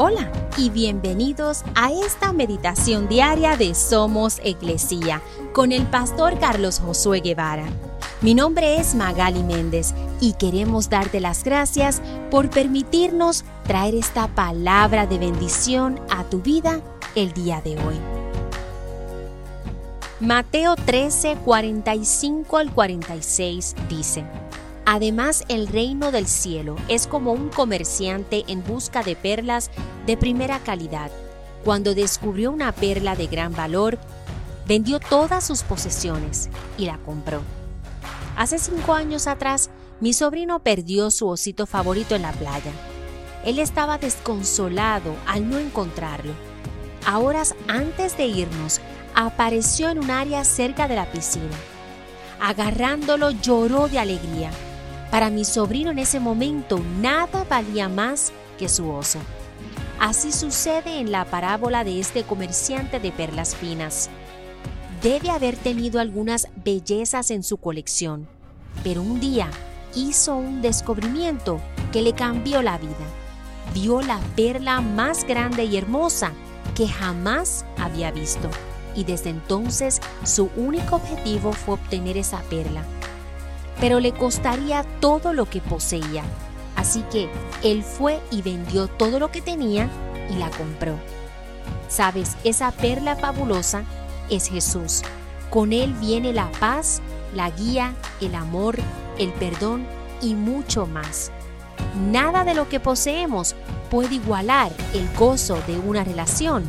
Hola y bienvenidos a esta meditación diaria de Somos Iglesia con el pastor Carlos Josué Guevara. Mi nombre es Magali Méndez y queremos darte las gracias por permitirnos traer esta palabra de bendición a tu vida el día de hoy. Mateo 13, 45 al 46 dice, Además, el reino del cielo es como un comerciante en busca de perlas de primera calidad. Cuando descubrió una perla de gran valor, vendió todas sus posesiones y la compró. Hace cinco años atrás, mi sobrino perdió su osito favorito en la playa. Él estaba desconsolado al no encontrarlo. A horas antes de irnos, apareció en un área cerca de la piscina. Agarrándolo lloró de alegría para mi sobrino en ese momento nada valía más que su oso. Así sucede en la parábola de este comerciante de perlas finas. Debe haber tenido algunas bellezas en su colección, pero un día hizo un descubrimiento que le cambió la vida. Vio la perla más grande y hermosa que jamás había visto, y desde entonces su único objetivo fue obtener esa perla pero le costaría todo lo que poseía. Así que él fue y vendió todo lo que tenía y la compró. Sabes, esa perla fabulosa es Jesús. Con él viene la paz, la guía, el amor, el perdón y mucho más. Nada de lo que poseemos puede igualar el gozo de una relación